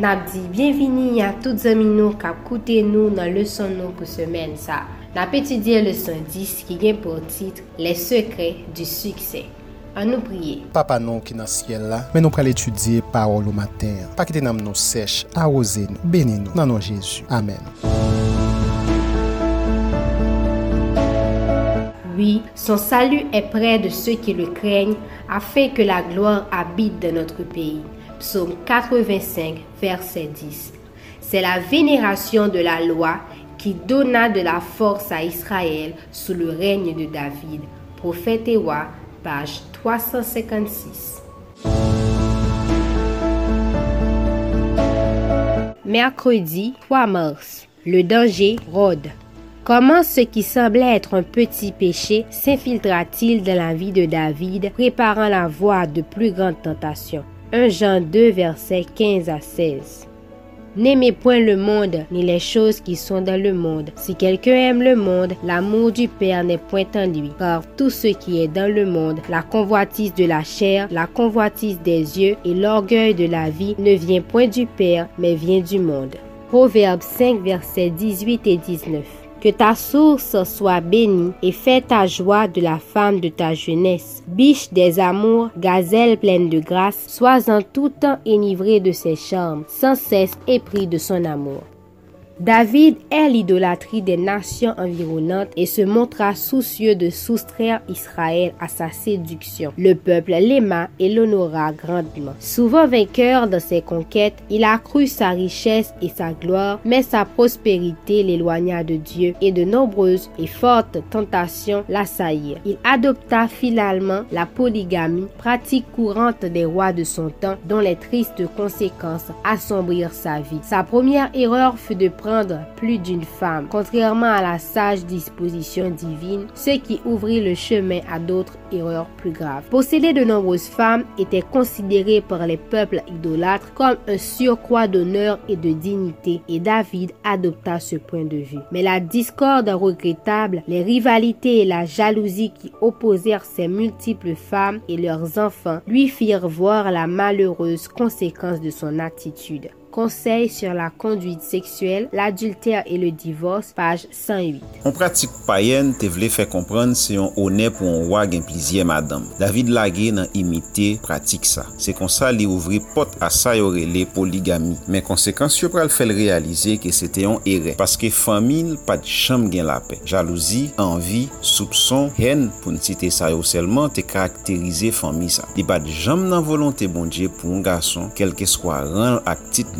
Nap di, bienveni a tout zami nou kap koute nou nan leson nou pou semen sa. Nap etudye leson 10 ki gen pou titre Les secrets du succès. An nou priye. Papa nou ki nan siel la, men nou pral etudye parol ou mater. Pa ki te nam nou sech, a oze nou, beni nou, nan nou Jezu. Amen. Oui, son salut est près de ceux qui le craignent, afin que la gloire habite dans notre pays. Psaume 85, verset 10. C'est la vénération de la loi qui donna de la force à Israël sous le règne de David. Prophète Ewa, page 356. Mercredi 3 mars. Le danger rôde. Comment ce qui semblait être un petit péché s'infiltra-t-il dans la vie de David, préparant la voie de plus grandes tentations? 1 Jean 2, versets 15 à 16. N'aimez point le monde, ni les choses qui sont dans le monde. Si quelqu'un aime le monde, l'amour du Père n'est point en lui. Car tout ce qui est dans le monde, la convoitise de la chair, la convoitise des yeux et l'orgueil de la vie ne vient point du Père, mais vient du monde. Proverbe 5, versets 18 et 19. Que ta source soit bénie et fais ta joie de la femme de ta jeunesse. Biche des amours, gazelle pleine de grâce, sois en tout temps enivré de ses charmes, sans cesse épris de son amour. David est l'idolâtrie des nations environnantes et se montra soucieux de soustraire Israël à sa séduction. Le peuple l'aima et l'honora grandement. Souvent vainqueur dans ses conquêtes, il accrut sa richesse et sa gloire, mais sa prospérité l'éloigna de Dieu et de nombreuses et fortes tentations l'assaillirent. Il adopta finalement la polygamie, pratique courante des rois de son temps, dont les tristes conséquences assombrirent sa vie. Sa première erreur fut de prendre plus d'une femme, contrairement à la sage disposition divine, ce qui ouvrit le chemin à d'autres erreurs plus graves. Posséder de nombreuses femmes était considéré par les peuples idolâtres comme un surcroît d'honneur et de dignité, et David adopta ce point de vue. Mais la discorde regrettable, les rivalités et la jalousie qui opposèrent ces multiples femmes et leurs enfants lui firent voir la malheureuse conséquence de son attitude. Conseil sur la conduite sexuelle, l'adultère et le divorce, page 108. On pratik payen te vle fè kompran se yon one pou yon wag en plizye madame. David Lagé nan imite pratik sa. Se kon sa li ouvri pot a sa yore le poligami. Men konsekans yo pral fèl realize ke se te yon ere. Paske famil pat chanm gen la pe. Jalouzi, anvi, soupson, hen pou nsite sa yo selman te karakterize fami sa. Li bat chanm nan volonte bondje pou yon gason kelke skwa ran ak tit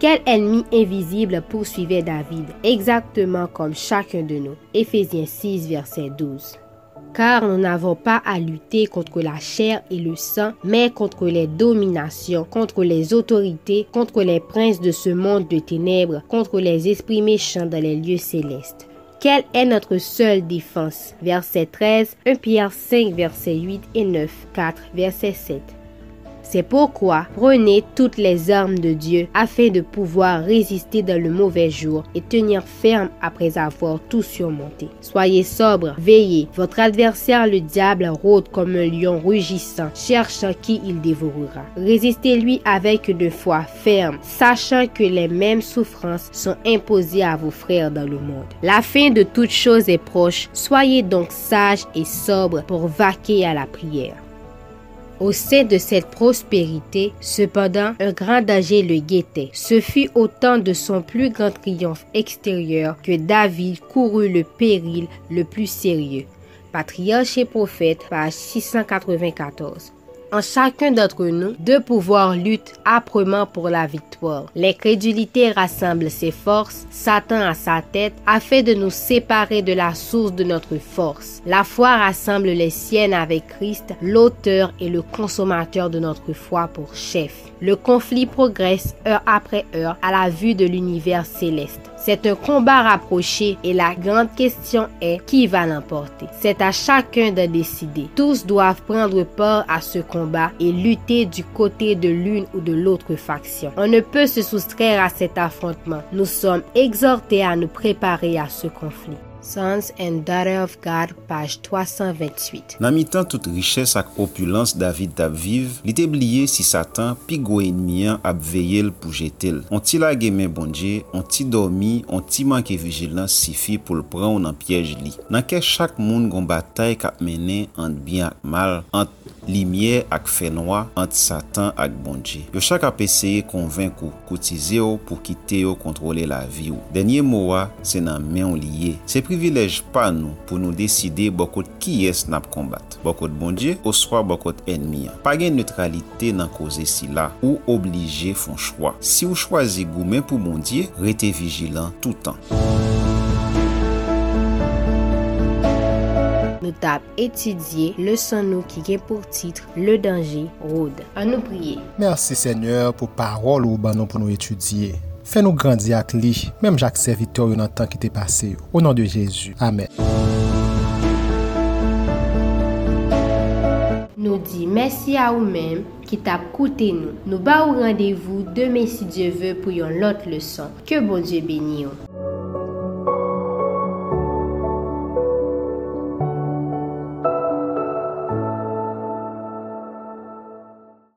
Quel ennemi invisible poursuivait David, exactement comme chacun de nous? Éphésiens 6, verset 12. Car nous n'avons pas à lutter contre la chair et le sang, mais contre les dominations, contre les autorités, contre les princes de ce monde de ténèbres, contre les esprits méchants dans les lieux célestes. Quelle est notre seule défense? Verset 13, 1 Pierre 5, verset 8 et 9, 4, verset 7. C'est pourquoi prenez toutes les armes de Dieu afin de pouvoir résister dans le mauvais jour et tenir ferme après avoir tout surmonté. Soyez sobre, veillez. Votre adversaire le diable rôde comme un lion rugissant, cherchant qui il dévorera. Résistez-lui avec une foi ferme, sachant que les mêmes souffrances sont imposées à vos frères dans le monde. La fin de toutes choses est proche. Soyez donc sages et sobres pour vaquer à la prière. Au sein de cette prospérité, cependant, un grand danger le guettait. Ce fut au temps de son plus grand triomphe extérieur que David courut le péril le plus sérieux. Patriarche et prophète, page 694. En chacun d'entre nous, deux pouvoirs luttent âprement pour la victoire. L'incrédulité rassemble ses forces, Satan à sa tête, afin de nous séparer de la source de notre force. La foi rassemble les siennes avec Christ, l'auteur et le consommateur de notre foi pour chef. Le conflit progresse heure après heure à la vue de l'univers céleste. C'est un combat rapproché et la grande question est qui va l'emporter? C'est à chacun de décider. Tous doivent prendre part à ce combat et lutter du côté de l'une ou de l'autre faction. On ne peut se soustraire à cet affrontement. Nous sommes exhortés à nous préparer à ce conflit. Sons and Daughter of God, page 328. Nan mi tan tout riches ak opulans David tap viv, li te bliye si satan pi go enmiyan ap veyel pou jetel. On ti la gemen bonje, on ti dormi, on ti manke vigilans sifi pou l pran ou nan pyej li. Nan ke chak moun gon batay kap menen ant bien ak mal, ant limye ak fenwa, ant satan ak bonje. Yo chak ap eseye konvenk ou kotize ou pou kite yo kontrole la vi ou. Denye mowa se nan men ou liye. Se pri privilej pa nou pou nou deside bokot ki es nap kombat. Bokot bondye, oswa bokot enmiya. Pa gen neutralite nan koze si la ou oblije fon chwa. Si ou chwazi goumen pou bondye, rete vijilan toutan. nou tap etidye le san nou ki gen pou titre Le Danger Road. An nou priye. Mersi Seigneur pou parol ou ban nou pou nou etudye. Fè nou grandi ak li, mèm jak servitor yo nan tan ki te pase yo. Ou nan de Jezu. Amen. Nou di mersi a ou mèm ki tap koute nou. Nou ba ou randevou deme si Diyo ve pou yon lot leson. Ke bon Diyo beni yo.